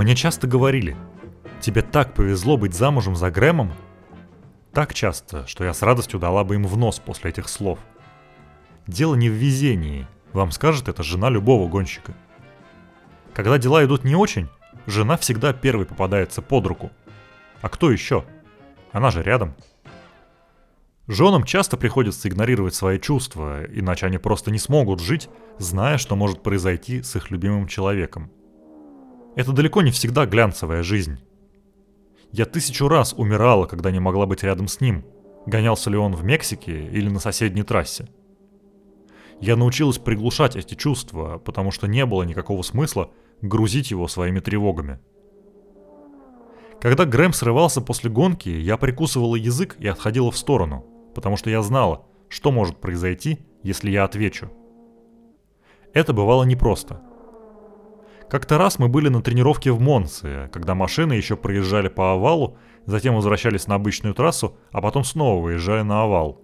Мне часто говорили, тебе так повезло быть замужем за Грэмом. Так часто, что я с радостью дала бы им в нос после этих слов. Дело не в везении, вам скажет это жена любого гонщика. Когда дела идут не очень, жена всегда первой попадается под руку. А кто еще? Она же рядом. Женам часто приходится игнорировать свои чувства, иначе они просто не смогут жить, зная, что может произойти с их любимым человеком – это далеко не всегда глянцевая жизнь. Я тысячу раз умирала, когда не могла быть рядом с ним, гонялся ли он в Мексике или на соседней трассе. Я научилась приглушать эти чувства, потому что не было никакого смысла грузить его своими тревогами. Когда Грэм срывался после гонки, я прикусывала язык и отходила в сторону, потому что я знала, что может произойти, если я отвечу. Это бывало непросто – как-то раз мы были на тренировке в Монце, когда машины еще проезжали по овалу, затем возвращались на обычную трассу, а потом снова выезжали на овал.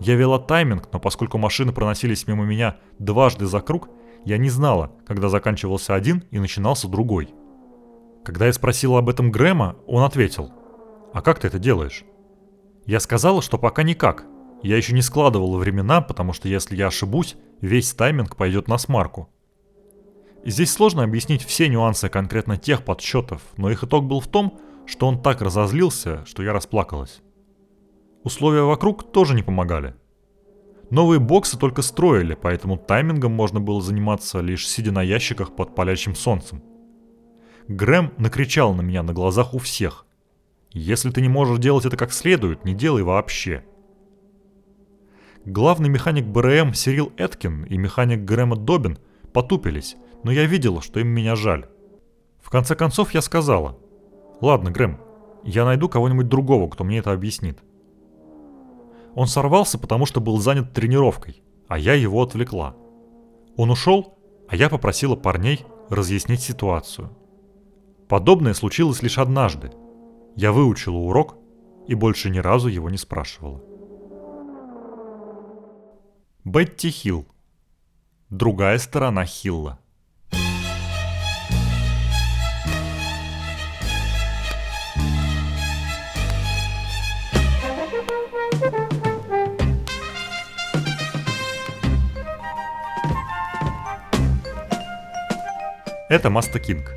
Я вела тайминг, но поскольку машины проносились мимо меня дважды за круг, я не знала, когда заканчивался один и начинался другой. Когда я спросила об этом Грэма, он ответил, «А как ты это делаешь?» Я сказала, что пока никак. Я еще не складывала времена, потому что если я ошибусь, весь тайминг пойдет на смарку. Здесь сложно объяснить все нюансы конкретно тех подсчетов, но их итог был в том, что он так разозлился, что я расплакалась. Условия вокруг тоже не помогали. Новые боксы только строили, поэтому таймингом можно было заниматься лишь сидя на ящиках под палящим солнцем. Грэм накричал на меня на глазах у всех. «Если ты не можешь делать это как следует, не делай вообще». Главный механик БРМ Сирил Эткин и механик Грэма Добин потупились, но я видела, что им меня жаль. В конце концов я сказала, «Ладно, Грэм, я найду кого-нибудь другого, кто мне это объяснит». Он сорвался, потому что был занят тренировкой, а я его отвлекла. Он ушел, а я попросила парней разъяснить ситуацию. Подобное случилось лишь однажды. Я выучила урок и больше ни разу его не спрашивала. Бетти Хилл. Другая сторона Хилла. Это Маста Кинг.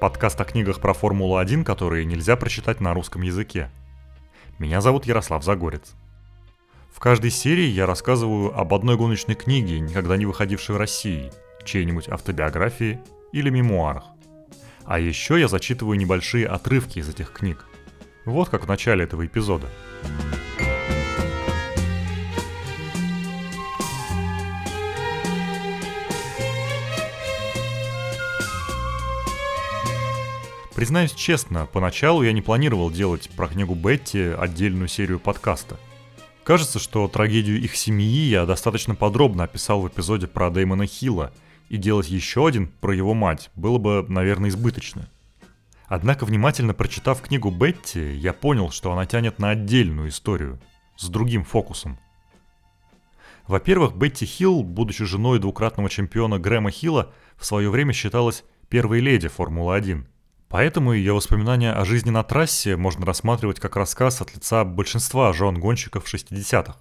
Подкаст о книгах про Формулу-1, которые нельзя прочитать на русском языке. Меня зовут Ярослав Загорец. В каждой серии я рассказываю об одной гоночной книге, никогда не выходившей в России, чьей-нибудь автобиографии или мемуарах. А еще я зачитываю небольшие отрывки из этих книг. Вот как в начале этого эпизода. Признаюсь честно, поначалу я не планировал делать про книгу Бетти отдельную серию подкаста. Кажется, что трагедию их семьи я достаточно подробно описал в эпизоде про Дэймона Хилла, и делать еще один про его мать было бы, наверное, избыточно. Однако, внимательно прочитав книгу Бетти, я понял, что она тянет на отдельную историю, с другим фокусом. Во-первых, Бетти Хилл, будучи женой двукратного чемпиона Грэма Хилла, в свое время считалась первой леди Формулы-1 – Поэтому ее воспоминания о жизни на трассе можно рассматривать как рассказ от лица большинства жен гонщиков 60-х.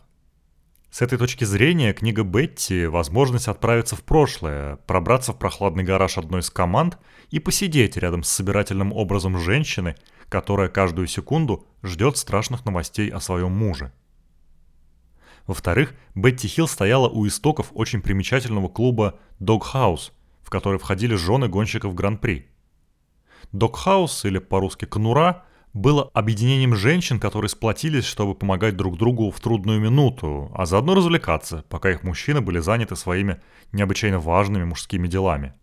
С этой точки зрения книга Бетти – возможность отправиться в прошлое, пробраться в прохладный гараж одной из команд и посидеть рядом с собирательным образом женщины, которая каждую секунду ждет страшных новостей о своем муже. Во-вторых, Бетти Хилл стояла у истоков очень примечательного клуба Dog House, в который входили жены гонщиков Гран-при – Докхаус, или по-русски конура, было объединением женщин, которые сплотились, чтобы помогать друг другу в трудную минуту, а заодно развлекаться, пока их мужчины были заняты своими необычайно важными мужскими делами.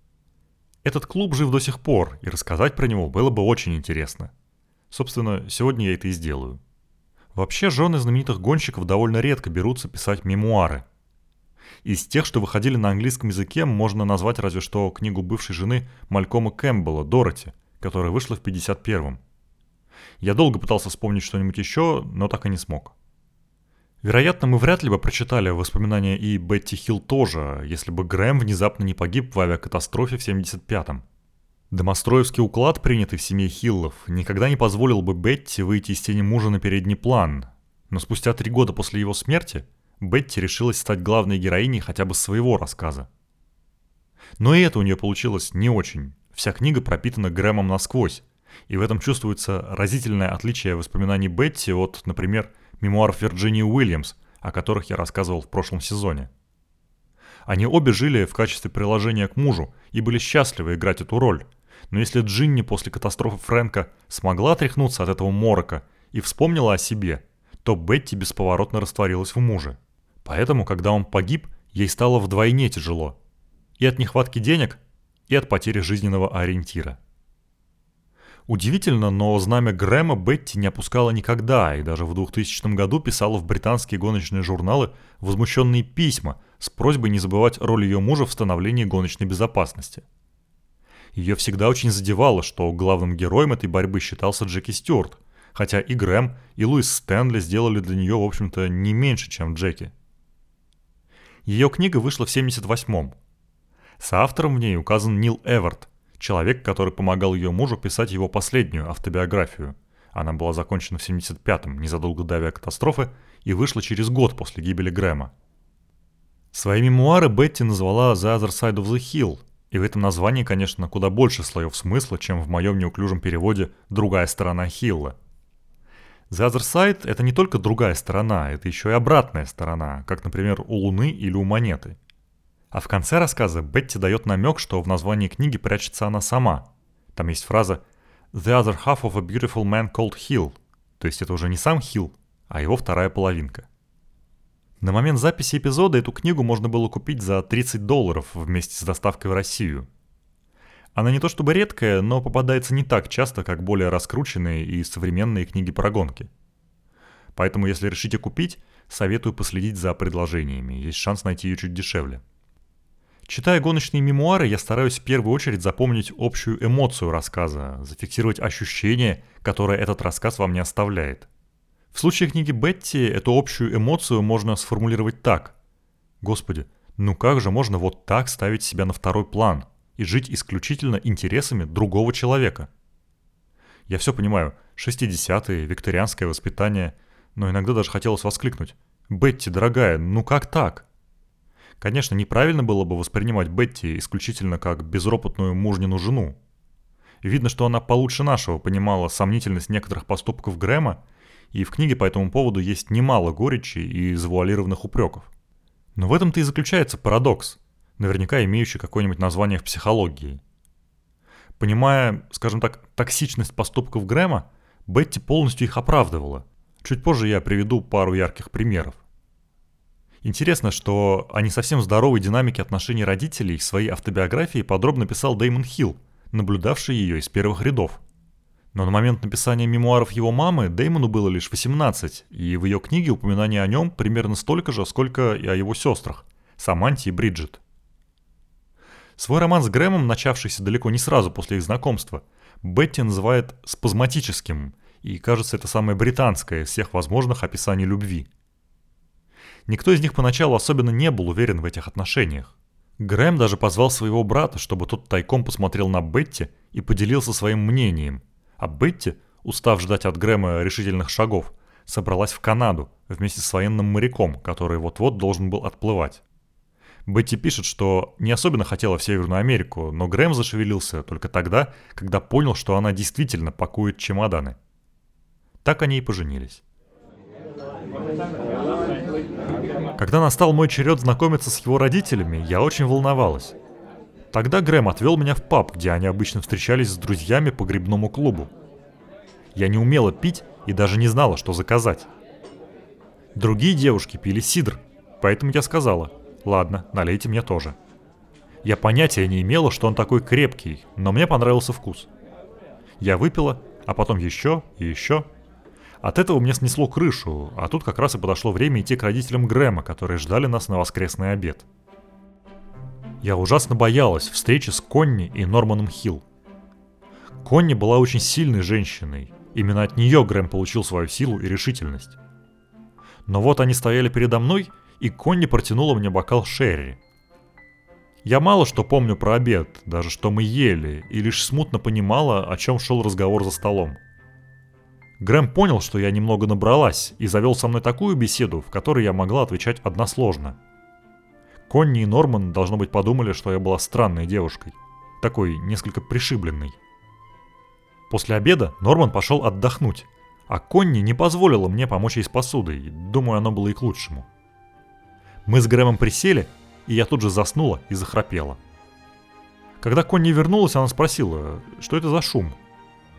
Этот клуб жив до сих пор, и рассказать про него было бы очень интересно. Собственно, сегодня я это и сделаю. Вообще, жены знаменитых гонщиков довольно редко берутся писать мемуары. Из тех, что выходили на английском языке, можно назвать разве что книгу бывшей жены Малькома Кэмпбелла «Дороти», которая вышла в 51-м. Я долго пытался вспомнить что-нибудь еще, но так и не смог. Вероятно, мы вряд ли бы прочитали воспоминания и Бетти Хилл тоже, если бы Грэм внезапно не погиб в авиакатастрофе в 75-м. Домостроевский уклад, принятый в семье Хиллов, никогда не позволил бы Бетти выйти из тени мужа на передний план. Но спустя три года после его смерти Бетти решилась стать главной героиней хотя бы своего рассказа. Но и это у нее получилось не очень. Вся книга пропитана Грэмом насквозь, и в этом чувствуется разительное отличие воспоминаний Бетти от, например, мемуаров Вирджинии Уильямс, о которых я рассказывал в прошлом сезоне. Они обе жили в качестве приложения к мужу и были счастливы играть эту роль. Но если Джинни после катастрофы Фрэнка смогла отряхнуться от этого морока и вспомнила о себе, то Бетти бесповоротно растворилась в муже. Поэтому, когда он погиб, ей стало вдвойне тяжело. И от нехватки денег, и от потери жизненного ориентира. Удивительно, но знамя Грэма Бетти не опускала никогда, и даже в 2000 году писала в британские гоночные журналы возмущенные письма с просьбой не забывать роль ее мужа в становлении гоночной безопасности. Ее всегда очень задевало, что главным героем этой борьбы считался Джеки Стюарт, хотя и Грэм, и Луис Стэнли сделали для нее, в общем-то, не меньше, чем Джеки. Ее книга вышла в 78-м. Соавтором в ней указан Нил Эверт – Человек, который помогал ее мужу писать его последнюю автобиографию. Она была закончена в 75-м, незадолго до авиакатастрофы, и вышла через год после гибели Грэма. Свои мемуары Бетти назвала «The Other Side of the Hill», и в этом названии, конечно, куда больше слоев смысла, чем в моем неуклюжем переводе «Другая сторона Хилла». The Other Side — это не только другая сторона, это еще и обратная сторона, как, например, у Луны или у монеты — а в конце рассказа Бетти дает намек, что в названии книги прячется она сама. Там есть фраза «The other half of a beautiful man called Hill», то есть это уже не сам Хилл, а его вторая половинка. На момент записи эпизода эту книгу можно было купить за 30 долларов вместе с доставкой в Россию. Она не то чтобы редкая, но попадается не так часто, как более раскрученные и современные книги про гонки. Поэтому, если решите купить, советую последить за предложениями, есть шанс найти ее чуть дешевле. Читая гоночные мемуары, я стараюсь в первую очередь запомнить общую эмоцию рассказа, зафиксировать ощущение, которое этот рассказ вам не оставляет. В случае книги Бетти эту общую эмоцию можно сформулировать так. Господи, ну как же можно вот так ставить себя на второй план и жить исключительно интересами другого человека? Я все понимаю, 60-е, викторианское воспитание, но иногда даже хотелось воскликнуть. «Бетти, дорогая, ну как так?» Конечно, неправильно было бы воспринимать Бетти исключительно как безропотную мужнину жену. Видно, что она получше нашего понимала сомнительность некоторых поступков Грэма, и в книге по этому поводу есть немало горечи и завуалированных упреков. Но в этом-то и заключается парадокс, наверняка имеющий какое-нибудь название в психологии. Понимая, скажем так, токсичность поступков Грэма, Бетти полностью их оправдывала. Чуть позже я приведу пару ярких примеров. Интересно, что о не совсем здоровой динамике отношений родителей в своей автобиографии подробно писал Дэймон Хилл, наблюдавший ее из первых рядов. Но на момент написания мемуаров его мамы Дэймону было лишь 18, и в ее книге упоминание о нем примерно столько же, сколько и о его сестрах – Саманте и Бриджит. Свой роман с Грэмом, начавшийся далеко не сразу после их знакомства, Бетти называет спазматическим, и кажется это самое британское из всех возможных описаний любви – Никто из них поначалу особенно не был уверен в этих отношениях. Грэм даже позвал своего брата, чтобы тот тайком посмотрел на Бетти и поделился своим мнением. А Бетти, устав ждать от Грэма решительных шагов, собралась в Канаду вместе с военным моряком, который вот-вот должен был отплывать. Бетти пишет, что не особенно хотела в Северную Америку, но Грэм зашевелился только тогда, когда понял, что она действительно пакует чемоданы. Так они и поженились. Когда настал мой черед знакомиться с его родителями, я очень волновалась. Тогда Грэм отвел меня в паб, где они обычно встречались с друзьями по грибному клубу. Я не умела пить и даже не знала, что заказать. Другие девушки пили сидр, поэтому я сказала, ладно, налейте мне тоже. Я понятия не имела, что он такой крепкий, но мне понравился вкус. Я выпила, а потом еще и еще – от этого мне снесло крышу, а тут как раз и подошло время идти к родителям Грэма, которые ждали нас на воскресный обед. Я ужасно боялась встречи с Конни и Норманом Хилл. Конни была очень сильной женщиной. Именно от нее Грэм получил свою силу и решительность. Но вот они стояли передо мной, и Конни протянула мне бокал Шерри. Я мало что помню про обед, даже что мы ели, и лишь смутно понимала, о чем шел разговор за столом. Грэм понял, что я немного набралась, и завел со мной такую беседу, в которой я могла отвечать односложно. Конни и Норман, должно быть, подумали, что я была странной девушкой. Такой, несколько пришибленной. После обеда Норман пошел отдохнуть, а Конни не позволила мне помочь ей с посудой, думаю, оно было и к лучшему. Мы с Грэмом присели, и я тут же заснула и захрапела. Когда Конни вернулась, она спросила, что это за шум –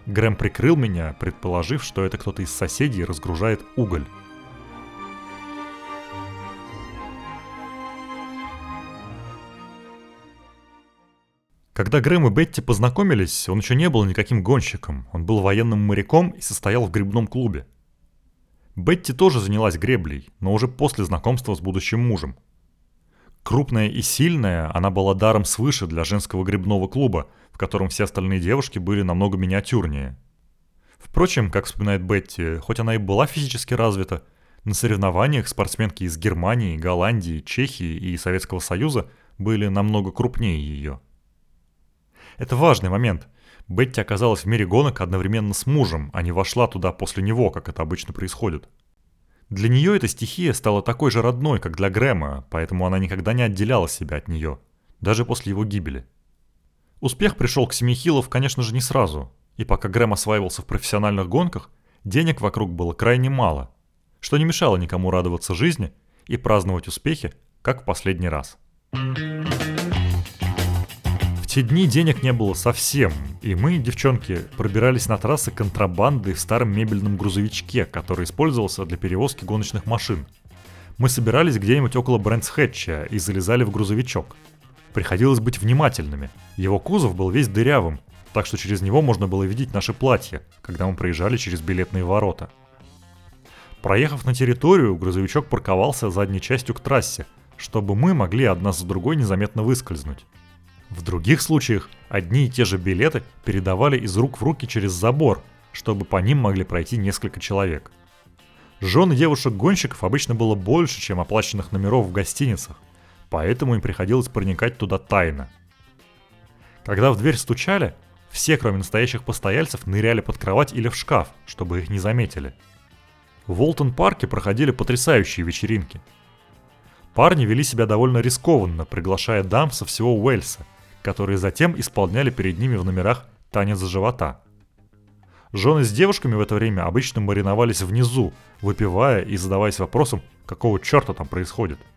Грэм прикрыл меня, предположив, что это кто-то из соседей разгружает уголь. Когда Грэм и Бетти познакомились, он еще не был никаким гонщиком. Он был военным моряком и состоял в грибном клубе. Бетти тоже занялась греблей, но уже после знакомства с будущим мужем. Крупная и сильная, она была даром свыше для женского грибного клуба, в котором все остальные девушки были намного миниатюрнее. Впрочем, как вспоминает Бетти, хоть она и была физически развита, на соревнованиях спортсменки из Германии, Голландии, Чехии и Советского Союза были намного крупнее ее. Это важный момент. Бетти оказалась в мире гонок одновременно с мужем, а не вошла туда после него, как это обычно происходит. Для нее эта стихия стала такой же родной, как для Грэма, поэтому она никогда не отделяла себя от нее, даже после его гибели. Успех пришел к Семихилов, конечно же, не сразу, и пока Грэм осваивался в профессиональных гонках, денег вокруг было крайне мало, что не мешало никому радоваться жизни и праздновать успехи, как в последний раз. В те дни денег не было совсем, и мы, девчонки, пробирались на трассы контрабанды в старом мебельном грузовичке, который использовался для перевозки гоночных машин. Мы собирались где-нибудь около Брэнсхэтча и залезали в грузовичок – Приходилось быть внимательными. Его кузов был весь дырявым, так что через него можно было видеть наши платья, когда мы проезжали через билетные ворота. Проехав на территорию, грузовичок парковался задней частью к трассе, чтобы мы могли одна за другой незаметно выскользнуть. В других случаях одни и те же билеты передавали из рук в руки через забор, чтобы по ним могли пройти несколько человек. Жены девушек-гонщиков обычно было больше, чем оплаченных номеров в гостиницах, поэтому им приходилось проникать туда тайно. Когда в дверь стучали, все, кроме настоящих постояльцев, ныряли под кровать или в шкаф, чтобы их не заметили. В Волтон-парке проходили потрясающие вечеринки. Парни вели себя довольно рискованно, приглашая дам со всего Уэльса, которые затем исполняли перед ними в номерах танец живота. Жены с девушками в это время обычно мариновались внизу, выпивая и задаваясь вопросом, какого черта там происходит –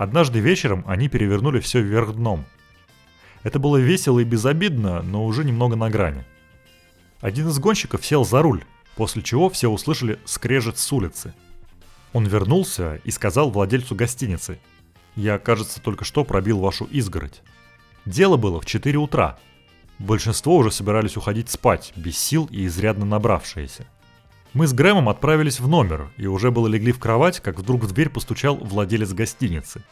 Однажды вечером они перевернули все вверх дном. Это было весело и безобидно, но уже немного на грани. Один из гонщиков сел за руль, после чего все услышали скрежет с улицы. Он вернулся и сказал владельцу гостиницы, «Я, кажется, только что пробил вашу изгородь». Дело было в 4 утра. Большинство уже собирались уходить спать, без сил и изрядно набравшиеся. Мы с Грэмом отправились в номер и уже было легли в кровать, как вдруг в дверь постучал владелец гостиницы.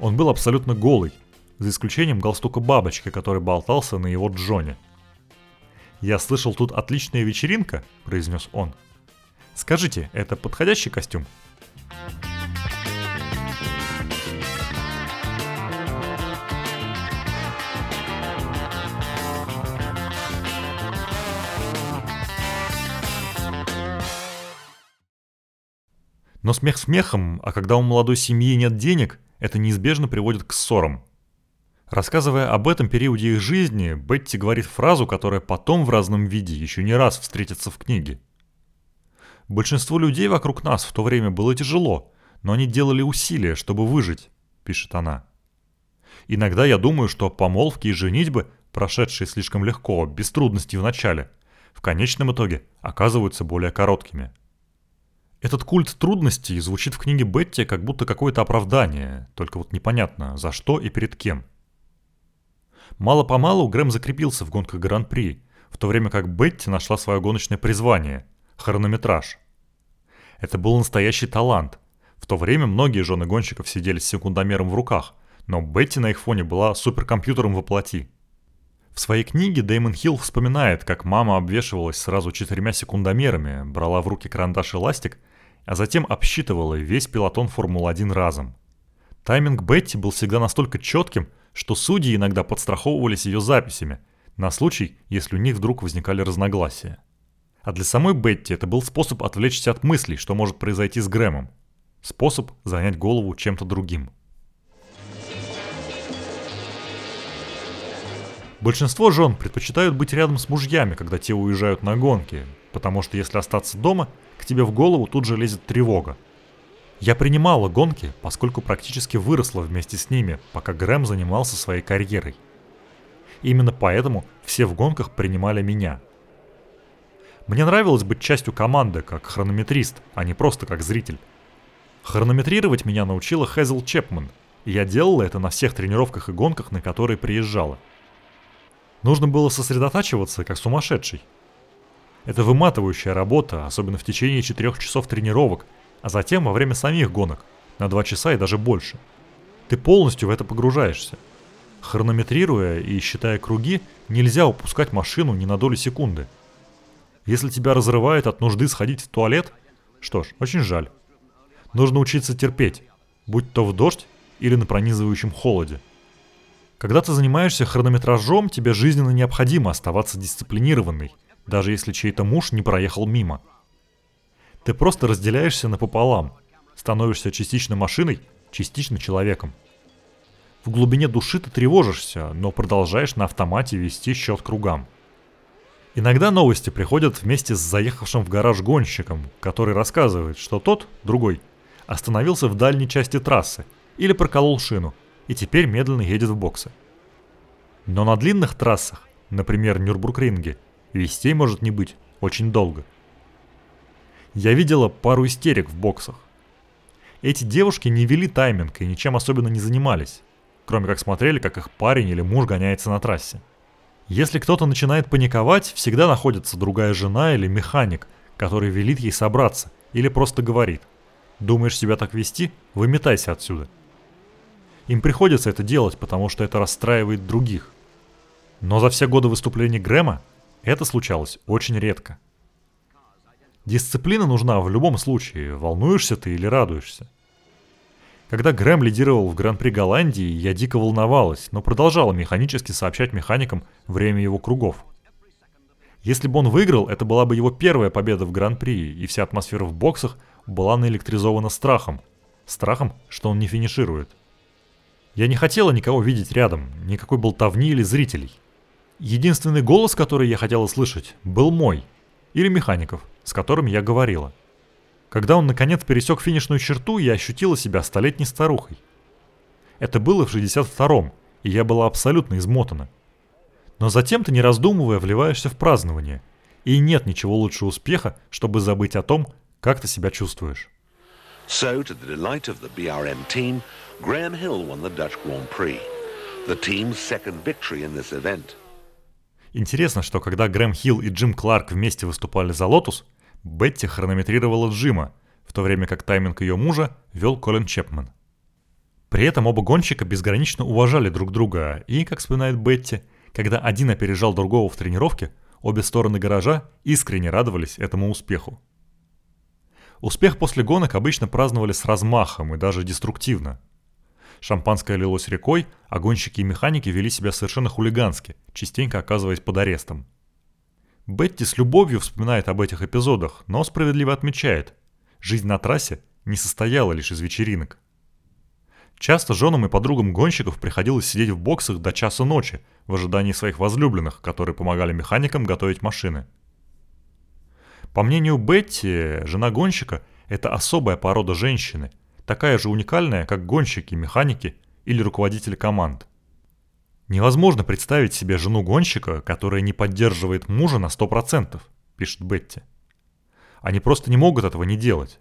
Он был абсолютно голый, за исключением галстука бабочки, который болтался на его джоне. «Я слышал, тут отличная вечеринка», — произнес он. «Скажите, это подходящий костюм?» Но смех смехом, а когда у молодой семьи нет денег, это неизбежно приводит к ссорам. Рассказывая об этом периоде их жизни, Бетти говорит фразу, которая потом в разном виде еще не раз встретится в книге. «Большинству людей вокруг нас в то время было тяжело, но они делали усилия, чтобы выжить», – пишет она. «Иногда я думаю, что помолвки и женитьбы, прошедшие слишком легко, без трудностей в начале, в конечном итоге оказываются более короткими». Этот культ трудностей звучит в книге Бетти как будто какое-то оправдание, только вот непонятно, за что и перед кем. Мало-помалу Грэм закрепился в гонках Гран-при, в то время как Бетти нашла свое гоночное призвание – хронометраж. Это был настоящий талант. В то время многие жены гонщиков сидели с секундомером в руках, но Бетти на их фоне была суперкомпьютером во плоти. В своей книге Дэймон Хилл вспоминает, как мама обвешивалась сразу четырьмя секундомерами, брала в руки карандаш и ластик – а затем обсчитывала весь пилотон Формулы-1 разом. Тайминг Бетти был всегда настолько четким, что судьи иногда подстраховывались ее записями, на случай, если у них вдруг возникали разногласия. А для самой Бетти это был способ отвлечься от мыслей, что может произойти с Грэмом. Способ занять голову чем-то другим. Большинство жен предпочитают быть рядом с мужьями, когда те уезжают на гонки, потому что если остаться дома, к тебе в голову тут же лезет тревога. Я принимала гонки, поскольку практически выросла вместе с ними, пока Грэм занимался своей карьерой. Именно поэтому все в гонках принимали меня. Мне нравилось быть частью команды, как хронометрист, а не просто как зритель. Хронометрировать меня научила Хэзл Чепман, и я делала это на всех тренировках и гонках, на которые приезжала. Нужно было сосредотачиваться, как сумасшедший. Это выматывающая работа, особенно в течение четырех часов тренировок, а затем во время самих гонок, на два часа и даже больше. Ты полностью в это погружаешься. Хронометрируя и считая круги, нельзя упускать машину ни на долю секунды. Если тебя разрывает от нужды сходить в туалет, что ж, очень жаль. Нужно учиться терпеть, будь то в дождь или на пронизывающем холоде. Когда ты занимаешься хронометражом, тебе жизненно необходимо оставаться дисциплинированной, даже если чей-то муж не проехал мимо. Ты просто разделяешься напополам, становишься частично машиной, частично человеком. В глубине души ты тревожишься, но продолжаешь на автомате вести счет кругам. Иногда новости приходят вместе с заехавшим в гараж гонщиком, который рассказывает, что тот, другой, остановился в дальней части трассы или проколол шину и теперь медленно едет в боксы. Но на длинных трассах, например, Нюрбургринге, Вестей может не быть очень долго. Я видела пару истерик в боксах. Эти девушки не вели тайминг и ничем особенно не занимались, кроме как смотрели, как их парень или муж гоняется на трассе. Если кто-то начинает паниковать, всегда находится другая жена или механик, который велит ей собраться или просто говорит «Думаешь себя так вести? Выметайся отсюда». Им приходится это делать, потому что это расстраивает других. Но за все годы выступлений Грэма это случалось очень редко. Дисциплина нужна в любом случае, волнуешься ты или радуешься. Когда Грэм лидировал в Гран-при Голландии, я дико волновалась, но продолжала механически сообщать механикам время его кругов. Если бы он выиграл, это была бы его первая победа в Гран-при, и вся атмосфера в боксах была наэлектризована страхом. Страхом, что он не финиширует. Я не хотела никого видеть рядом, никакой болтовни или зрителей. Единственный голос, который я хотела слышать, был мой. Или механиков, с которыми я говорила. Когда он наконец пересек финишную черту, я ощутила себя столетней старухой. Это было в 62-м, и я была абсолютно измотана. Но затем ты, не раздумывая, вливаешься в празднование. И нет ничего лучше успеха, чтобы забыть о том, как ты себя чувствуешь. So, to the delight of the BRM team, Graham Hill won the Dutch Grand Prix, the team's second victory in this event – Интересно, что когда Грэм Хилл и Джим Кларк вместе выступали за Lotus, Бетти хронометрировала Джима, в то время как тайминг ее мужа вел Колин Чепман. При этом оба гонщика безгранично уважали друг друга, и, как вспоминает Бетти, когда один опережал другого в тренировке, обе стороны гаража искренне радовались этому успеху. Успех после гонок обычно праздновали с размахом и даже деструктивно – Шампанское лилось рекой, а гонщики и механики вели себя совершенно хулигански, частенько оказываясь под арестом. Бетти с любовью вспоминает об этих эпизодах, но справедливо отмечает, жизнь на трассе не состояла лишь из вечеринок. Часто женам и подругам гонщиков приходилось сидеть в боксах до часа ночи в ожидании своих возлюбленных, которые помогали механикам готовить машины. По мнению Бетти, жена гонщика – это особая порода женщины – такая же уникальная, как гонщики, механики или руководители команд. Невозможно представить себе жену гонщика, которая не поддерживает мужа на 100%, пишет Бетти. Они просто не могут этого не делать.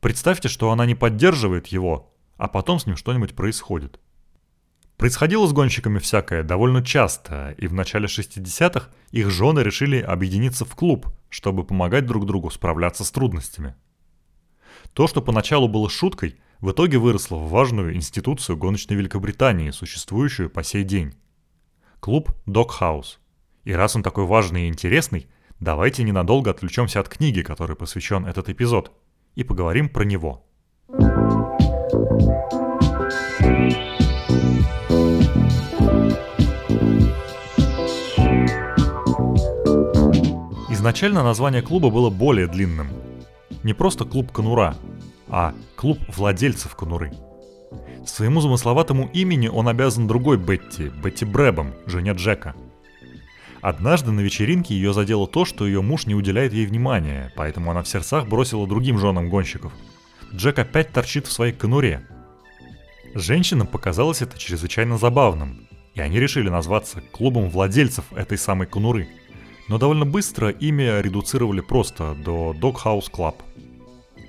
Представьте, что она не поддерживает его, а потом с ним что-нибудь происходит. Происходило с гонщиками всякое довольно часто, и в начале 60-х их жены решили объединиться в клуб, чтобы помогать друг другу справляться с трудностями – то, что поначалу было шуткой, в итоге выросло в важную институцию гоночной Великобритании, существующую по сей день. Клуб Doghouse. И раз он такой важный и интересный, давайте ненадолго отвлечемся от книги, которой посвящен этот эпизод, и поговорим про него. Изначально название клуба было более длинным. Не просто клуб конура, а клуб владельцев конуры. Своему замысловатому имени он обязан другой Бетти, Бетти Брэбом, жене Джека. Однажды на вечеринке ее задело то, что ее муж не уделяет ей внимания, поэтому она в сердцах бросила другим женам гонщиков. Джек опять торчит в своей конуре. Женщинам показалось это чрезвычайно забавным, и они решили назваться клубом владельцев этой самой конуры. Но довольно быстро имя редуцировали просто до Doghouse Club.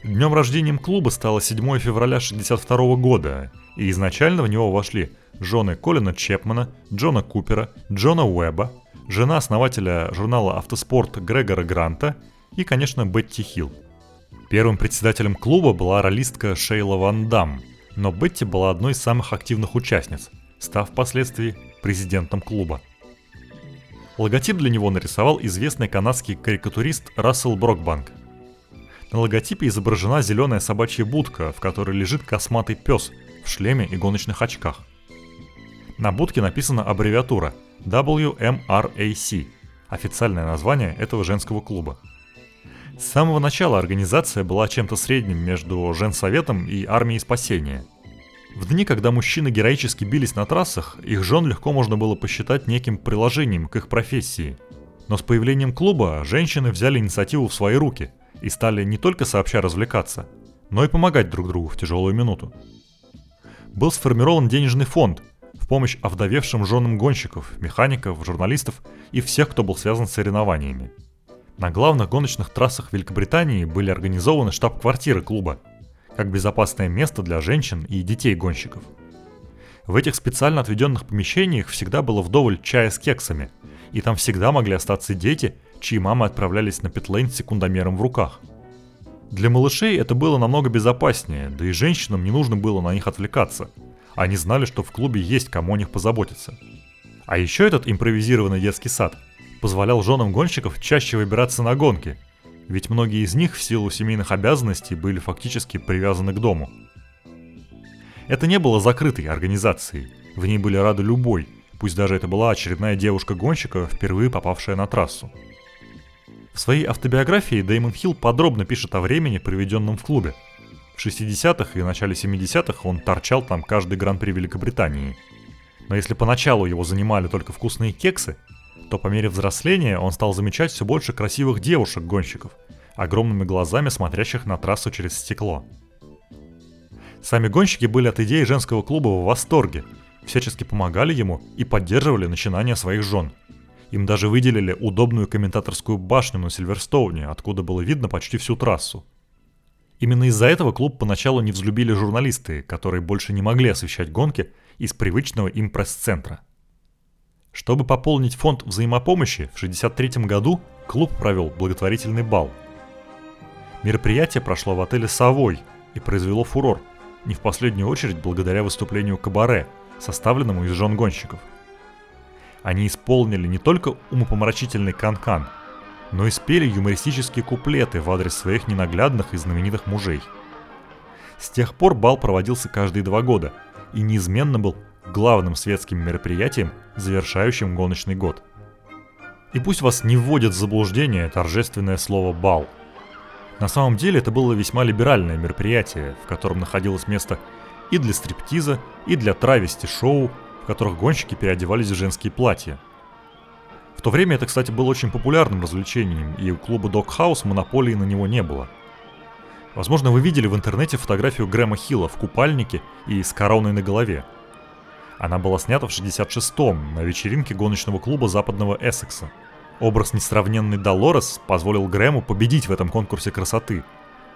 Днем рождением клуба стало 7 февраля 1962 года, и изначально в него вошли жены Колина Чепмана, Джона Купера, Джона Уэба, жена основателя журнала «Автоспорт» Грегора Гранта и, конечно, Бетти Хилл. Первым председателем клуба была ролистка Шейла Ван Дам, но Бетти была одной из самых активных участниц, став впоследствии президентом клуба. Логотип для него нарисовал известный канадский карикатурист Рассел Брокбанк – на логотипе изображена зеленая собачья будка, в которой лежит косматый пес в шлеме и гоночных очках. На будке написана аббревиатура WMRAC, официальное название этого женского клуба. С самого начала организация была чем-то средним между женсоветом и армией спасения. В дни, когда мужчины героически бились на трассах, их жен легко можно было посчитать неким приложением к их профессии. Но с появлением клуба женщины взяли инициативу в свои руки – и стали не только сообща развлекаться, но и помогать друг другу в тяжелую минуту. Был сформирован денежный фонд в помощь овдовевшим женам гонщиков, механиков, журналистов и всех, кто был связан с соревнованиями. На главных гоночных трассах Великобритании были организованы штаб-квартиры клуба, как безопасное место для женщин и детей гонщиков. В этих специально отведенных помещениях всегда было вдоволь чая с кексами, и там всегда могли остаться дети – чьи мамы отправлялись на питлейн с секундомером в руках. Для малышей это было намного безопаснее, да и женщинам не нужно было на них отвлекаться. Они знали, что в клубе есть кому о них позаботиться. А еще этот импровизированный детский сад позволял женам гонщиков чаще выбираться на гонки, ведь многие из них в силу семейных обязанностей были фактически привязаны к дому. Это не было закрытой организацией, в ней были рады любой, пусть даже это была очередная девушка-гонщика, впервые попавшая на трассу. В своей автобиографии Дэймон Хилл подробно пишет о времени, проведенном в клубе. В 60-х и начале 70-х он торчал там каждый гран-при Великобритании. Но если поначалу его занимали только вкусные кексы, то по мере взросления он стал замечать все больше красивых девушек-гонщиков, огромными глазами смотрящих на трассу через стекло. Сами гонщики были от идеи женского клуба в восторге, всячески помогали ему и поддерживали начинания своих жен – им даже выделили удобную комментаторскую башню на Сильверстоуне, откуда было видно почти всю трассу. Именно из-за этого клуб поначалу не взлюбили журналисты, которые больше не могли освещать гонки из привычного им пресс-центра. Чтобы пополнить фонд взаимопомощи, в 1963 году клуб провел благотворительный бал. Мероприятие прошло в отеле «Совой» и произвело фурор, не в последнюю очередь благодаря выступлению «Кабаре», составленному из жен гонщиков – они исполнили не только умопомрачительный канкан, но и спели юмористические куплеты в адрес своих ненаглядных и знаменитых мужей. С тех пор бал проводился каждые два года и неизменно был главным светским мероприятием, завершающим гоночный год. И пусть вас не вводит в заблуждение торжественное слово «бал». На самом деле это было весьма либеральное мероприятие, в котором находилось место и для стриптиза, и для травести-шоу, которых гонщики переодевались в женские платья. В то время это, кстати, было очень популярным развлечением, и у клуба House монополии на него не было. Возможно, вы видели в интернете фотографию Грэма Хилла в купальнике и с короной на голове. Она была снята в 66-м на вечеринке гоночного клуба западного Эссекса. Образ несравненный Долорес позволил Грэму победить в этом конкурсе красоты.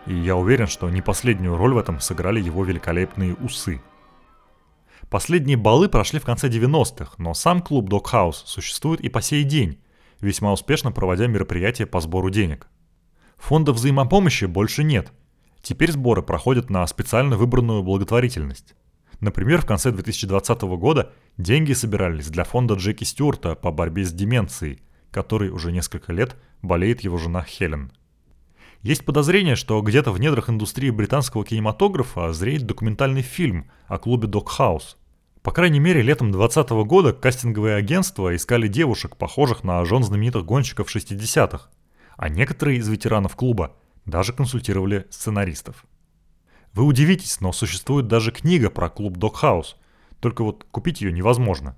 И я уверен, что не последнюю роль в этом сыграли его великолепные усы. Последние балы прошли в конце 90-х, но сам клуб House существует и по сей день, весьма успешно проводя мероприятия по сбору денег. Фонда взаимопомощи больше нет. Теперь сборы проходят на специально выбранную благотворительность. Например, в конце 2020 года деньги собирались для фонда Джеки Стюарта по борьбе с деменцией, который уже несколько лет болеет его жена Хелен. Есть подозрение, что где-то в недрах индустрии британского кинематографа зреет документальный фильм о клубе Докхаус. По крайней мере, летом 2020 года кастинговые агентства искали девушек, похожих на жен знаменитых гонщиков 60-х, а некоторые из ветеранов клуба даже консультировали сценаристов. Вы удивитесь, но существует даже книга про клуб Докхаус, только вот купить ее невозможно.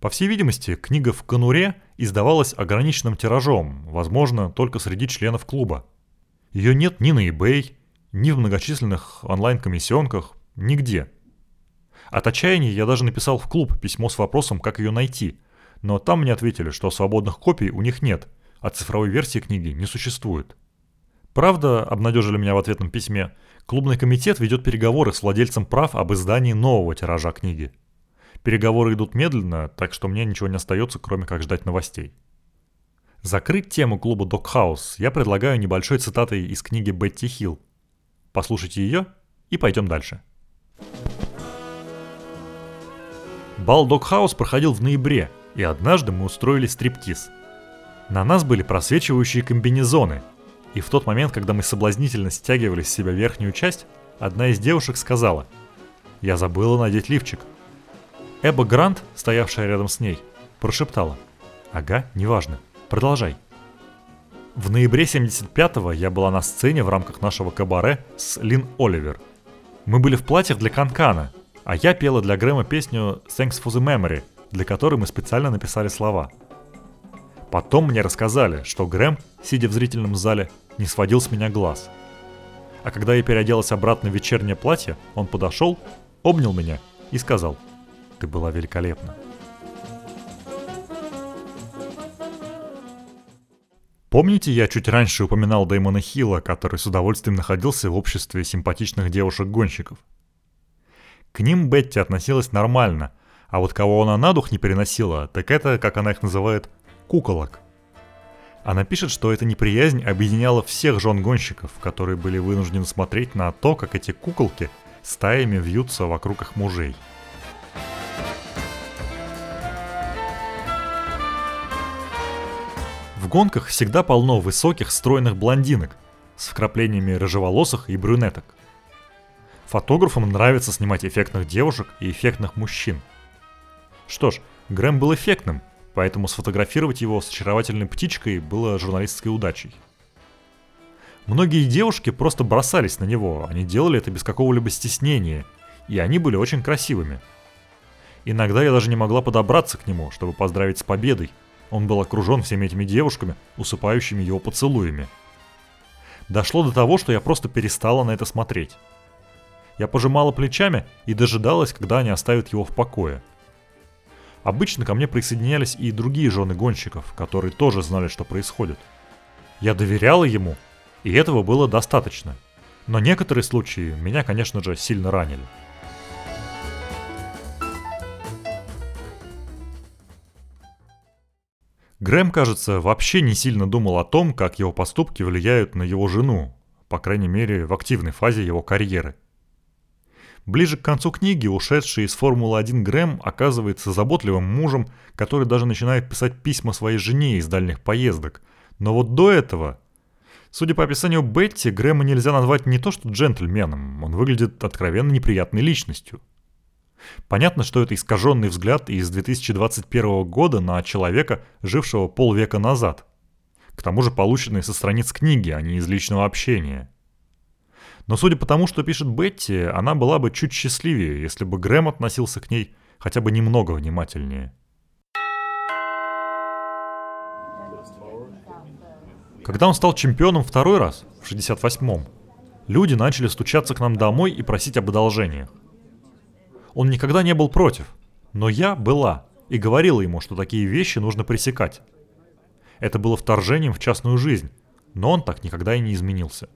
По всей видимости, книга в конуре издавалась ограниченным тиражом, возможно, только среди членов клуба. Ее нет ни на eBay, ни в многочисленных онлайн-комиссионках, нигде. От отчаяния я даже написал в клуб письмо с вопросом, как ее найти, но там мне ответили, что свободных копий у них нет, а цифровой версии книги не существует. Правда, обнадежили меня в ответном письме, клубный комитет ведет переговоры с владельцем прав об издании нового тиража книги – Переговоры идут медленно, так что мне ничего не остается, кроме как ждать новостей. Закрыть тему клуба Докхаус я предлагаю небольшой цитатой из книги Бетти Хилл. Послушайте ее и пойдем дальше. Бал Докхаус проходил в ноябре, и однажды мы устроили стриптиз. На нас были просвечивающие комбинезоны, и в тот момент, когда мы соблазнительно стягивали с себя верхнюю часть, одна из девушек сказала «Я забыла надеть лифчик», Эбба Грант, стоявшая рядом с ней, прошептала. «Ага, неважно. Продолжай». В ноябре 75-го я была на сцене в рамках нашего кабаре с Лин Оливер. Мы были в платьях для Канкана, а я пела для Грэма песню «Thanks for the Memory», для которой мы специально написали слова. Потом мне рассказали, что Грэм, сидя в зрительном зале, не сводил с меня глаз. А когда я переоделась обратно в вечернее платье, он подошел, обнял меня и сказал – ты была великолепна. Помните, я чуть раньше упоминал Дэймона Хилла, который с удовольствием находился в обществе симпатичных девушек-гонщиков? К ним Бетти относилась нормально, а вот кого она на дух не переносила, так это, как она их называет, куколок. Она пишет, что эта неприязнь объединяла всех жен гонщиков, которые были вынуждены смотреть на то, как эти куколки стаями вьются вокруг их мужей – В гонках всегда полно высоких, стройных блондинок с вкраплениями рыжеволосых и брюнеток. Фотографам нравится снимать эффектных девушек и эффектных мужчин. Что ж, Грэм был эффектным, поэтому сфотографировать его с очаровательной птичкой было журналистской удачей. Многие девушки просто бросались на него, они делали это без какого-либо стеснения, и они были очень красивыми. Иногда я даже не могла подобраться к нему, чтобы поздравить с победой – он был окружен всеми этими девушками, усыпающими его поцелуями. Дошло до того, что я просто перестала на это смотреть. Я пожимала плечами и дожидалась, когда они оставят его в покое. Обычно ко мне присоединялись и другие жены гонщиков, которые тоже знали, что происходит. Я доверяла ему, и этого было достаточно. Но некоторые случаи меня, конечно же, сильно ранили. Грэм, кажется, вообще не сильно думал о том, как его поступки влияют на его жену, по крайней мере, в активной фазе его карьеры. Ближе к концу книги ушедший из Формулы-1 Грэм оказывается заботливым мужем, который даже начинает писать письма своей жене из дальних поездок. Но вот до этого... Судя по описанию Бетти, Грэма нельзя назвать не то что джентльменом, он выглядит откровенно неприятной личностью – Понятно, что это искаженный взгляд из 2021 года на человека, жившего полвека назад. К тому же полученный со страниц книги, а не из личного общения. Но судя по тому, что пишет Бетти, она была бы чуть счастливее, если бы Грэм относился к ней хотя бы немного внимательнее. Когда он стал чемпионом второй раз, в 68-м, люди начали стучаться к нам домой и просить об одолжениях. Он никогда не был против, но я была и говорила ему, что такие вещи нужно пресекать. Это было вторжением в частную жизнь, но он так никогда и не изменился.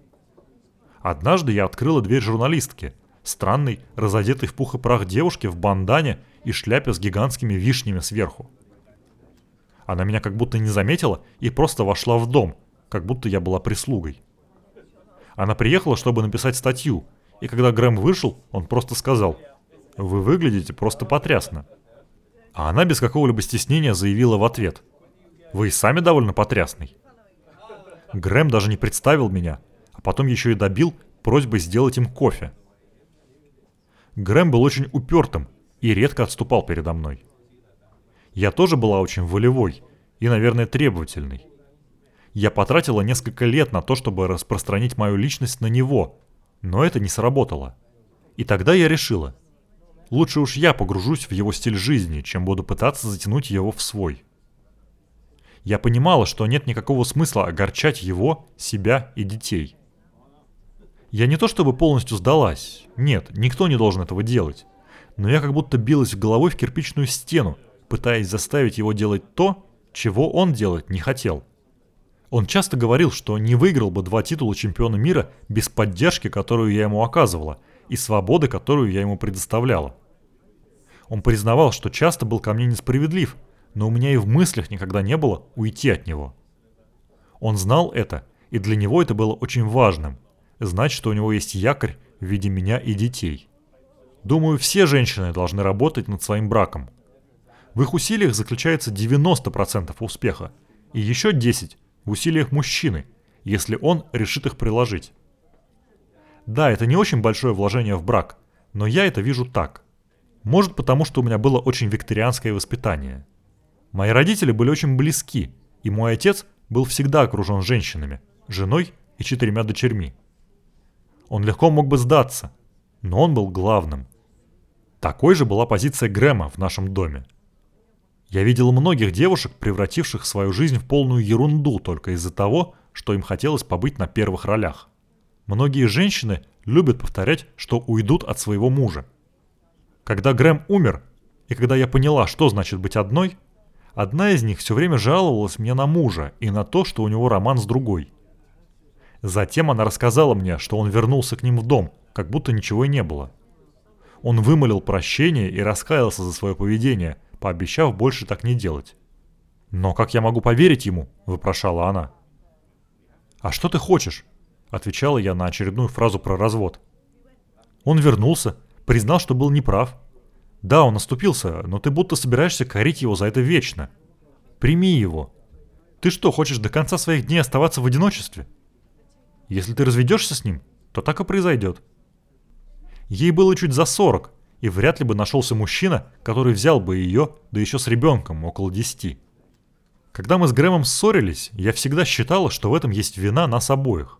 Однажды я открыла дверь журналистки, странной, разодетой в пух и прах девушке в бандане и шляпе с гигантскими вишнями сверху. Она меня как будто не заметила и просто вошла в дом, как будто я была прислугой. Она приехала, чтобы написать статью, и когда Грэм вышел, он просто сказал – вы выглядите просто потрясно. А она без какого-либо стеснения заявила в ответ. Вы и сами довольно потрясный. Грэм даже не представил меня, а потом еще и добил просьбой сделать им кофе. Грэм был очень упертым и редко отступал передо мной. Я тоже была очень волевой и, наверное, требовательной. Я потратила несколько лет на то, чтобы распространить мою личность на него, но это не сработало. И тогда я решила, лучше уж я погружусь в его стиль жизни, чем буду пытаться затянуть его в свой. Я понимала, что нет никакого смысла огорчать его, себя и детей. Я не то чтобы полностью сдалась, нет, никто не должен этого делать. Но я как будто билась головой в кирпичную стену, пытаясь заставить его делать то, чего он делать не хотел. Он часто говорил, что не выиграл бы два титула чемпиона мира без поддержки, которую я ему оказывала, и свободы, которую я ему предоставляла. Он признавал, что часто был ко мне несправедлив, но у меня и в мыслях никогда не было уйти от него. Он знал это, и для него это было очень важным – знать, что у него есть якорь в виде меня и детей. Думаю, все женщины должны работать над своим браком. В их усилиях заключается 90% успеха, и еще 10% в усилиях мужчины, если он решит их приложить. Да, это не очень большое вложение в брак, но я это вижу так. Может потому, что у меня было очень викторианское воспитание. Мои родители были очень близки, и мой отец был всегда окружен женщинами, женой и четырьмя дочерьми. Он легко мог бы сдаться, но он был главным. Такой же была позиция Грэма в нашем доме. Я видел многих девушек, превративших свою жизнь в полную ерунду только из-за того, что им хотелось побыть на первых ролях. Многие женщины любят повторять, что уйдут от своего мужа. Когда Грэм умер, и когда я поняла, что значит быть одной, одна из них все время жаловалась мне на мужа и на то, что у него роман с другой. Затем она рассказала мне, что он вернулся к ним в дом, как будто ничего и не было. Он вымолил прощение и раскаялся за свое поведение – пообещав больше так не делать. «Но как я могу поверить ему?» – вопрошала она. «А что ты хочешь?» – отвечала я на очередную фразу про развод. Он вернулся, признал, что был неправ. Да, он оступился, но ты будто собираешься корить его за это вечно. Прими его. Ты что, хочешь до конца своих дней оставаться в одиночестве? Если ты разведешься с ним, то так и произойдет. Ей было чуть за сорок, и вряд ли бы нашелся мужчина, который взял бы ее, да еще с ребенком, около десяти. Когда мы с Грэмом ссорились, я всегда считала, что в этом есть вина нас обоих.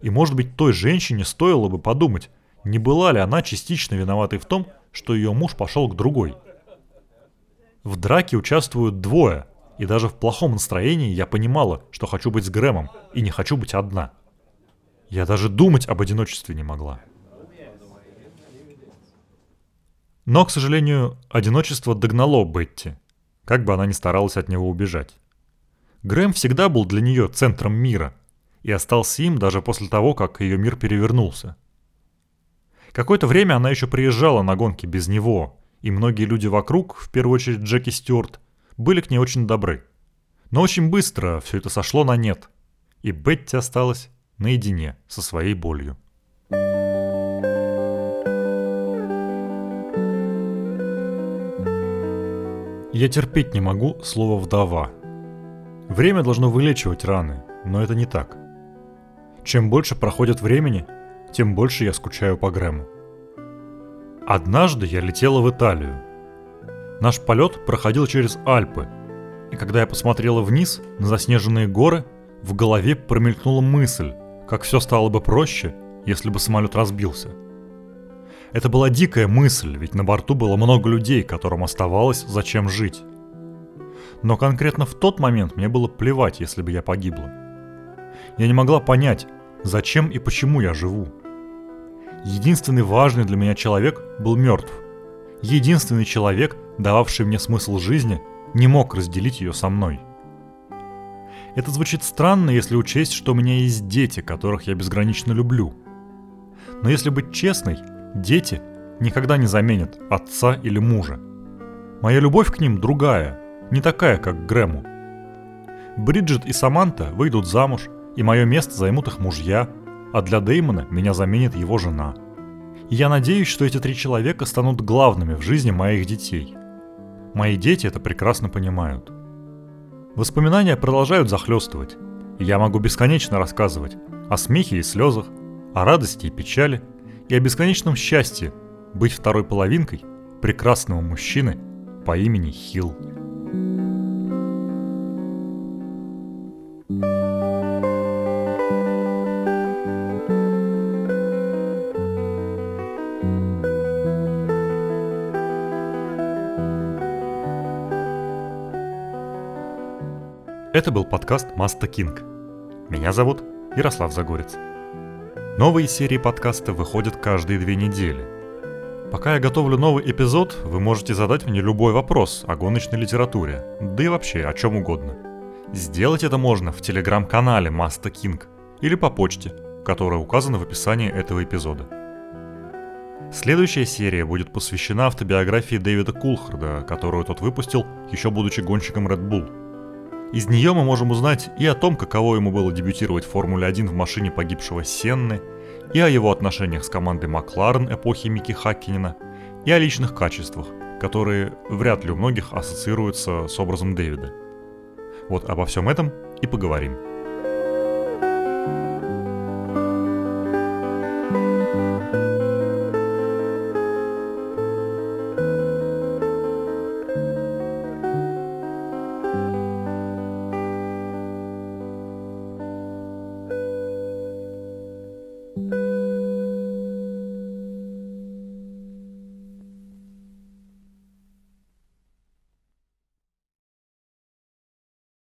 И может быть той женщине стоило бы подумать, не была ли она частично виноватой в том, что ее муж пошел к другой. В драке участвуют двое, и даже в плохом настроении я понимала, что хочу быть с Грэмом и не хочу быть одна. Я даже думать об одиночестве не могла. Но, к сожалению, одиночество догнало Бетти, как бы она ни старалась от него убежать. Грэм всегда был для нее центром мира и остался им даже после того, как ее мир перевернулся. Какое-то время она еще приезжала на гонки без него, и многие люди вокруг, в первую очередь Джеки Стюарт, были к ней очень добры. Но очень быстро все это сошло на нет, и Бетти осталась наедине со своей болью. Я терпеть не могу слово «вдова». Время должно вылечивать раны, но это не так. Чем больше проходит времени, тем больше я скучаю по Грэму. Однажды я летела в Италию. Наш полет проходил через Альпы, и когда я посмотрела вниз на заснеженные горы, в голове промелькнула мысль, как все стало бы проще, если бы самолет разбился – это была дикая мысль, ведь на борту было много людей, которым оставалось зачем жить. Но конкретно в тот момент мне было плевать, если бы я погибла. Я не могла понять, зачем и почему я живу. Единственный важный для меня человек был мертв. Единственный человек, дававший мне смысл жизни, не мог разделить ее со мной. Это звучит странно, если учесть, что у меня есть дети, которых я безгранично люблю. Но если быть честной, Дети никогда не заменят отца или мужа. Моя любовь к ним другая, не такая, как к Грэму. Бриджит и Саманта выйдут замуж, и мое место займут их мужья, а для Деймона меня заменит его жена. И я надеюсь, что эти три человека станут главными в жизни моих детей. Мои дети это прекрасно понимают. Воспоминания продолжают захлестывать, Я могу бесконечно рассказывать о смехе и слезах, о радости и печали, и о бесконечном счастье быть второй половинкой прекрасного мужчины по имени Хилл. Это был подкаст Маста Кинг. Меня зовут Ярослав Загорец. Новые серии подкаста выходят каждые две недели. Пока я готовлю новый эпизод, вы можете задать мне любой вопрос о гоночной литературе, да и вообще о чем угодно. Сделать это можно в телеграм-канале Маста Кинг или по почте, которая указана в описании этого эпизода. Следующая серия будет посвящена автобиографии Дэвида Кулхарда, которую тот выпустил, еще будучи гонщиком Red Bull – из нее мы можем узнать и о том, каково ему было дебютировать в Формуле-1 в машине погибшего Сенны, и о его отношениях с командой Макларен эпохи Микки Хаккинена, и о личных качествах, которые вряд ли у многих ассоциируются с образом Дэвида. Вот обо всем этом и поговорим.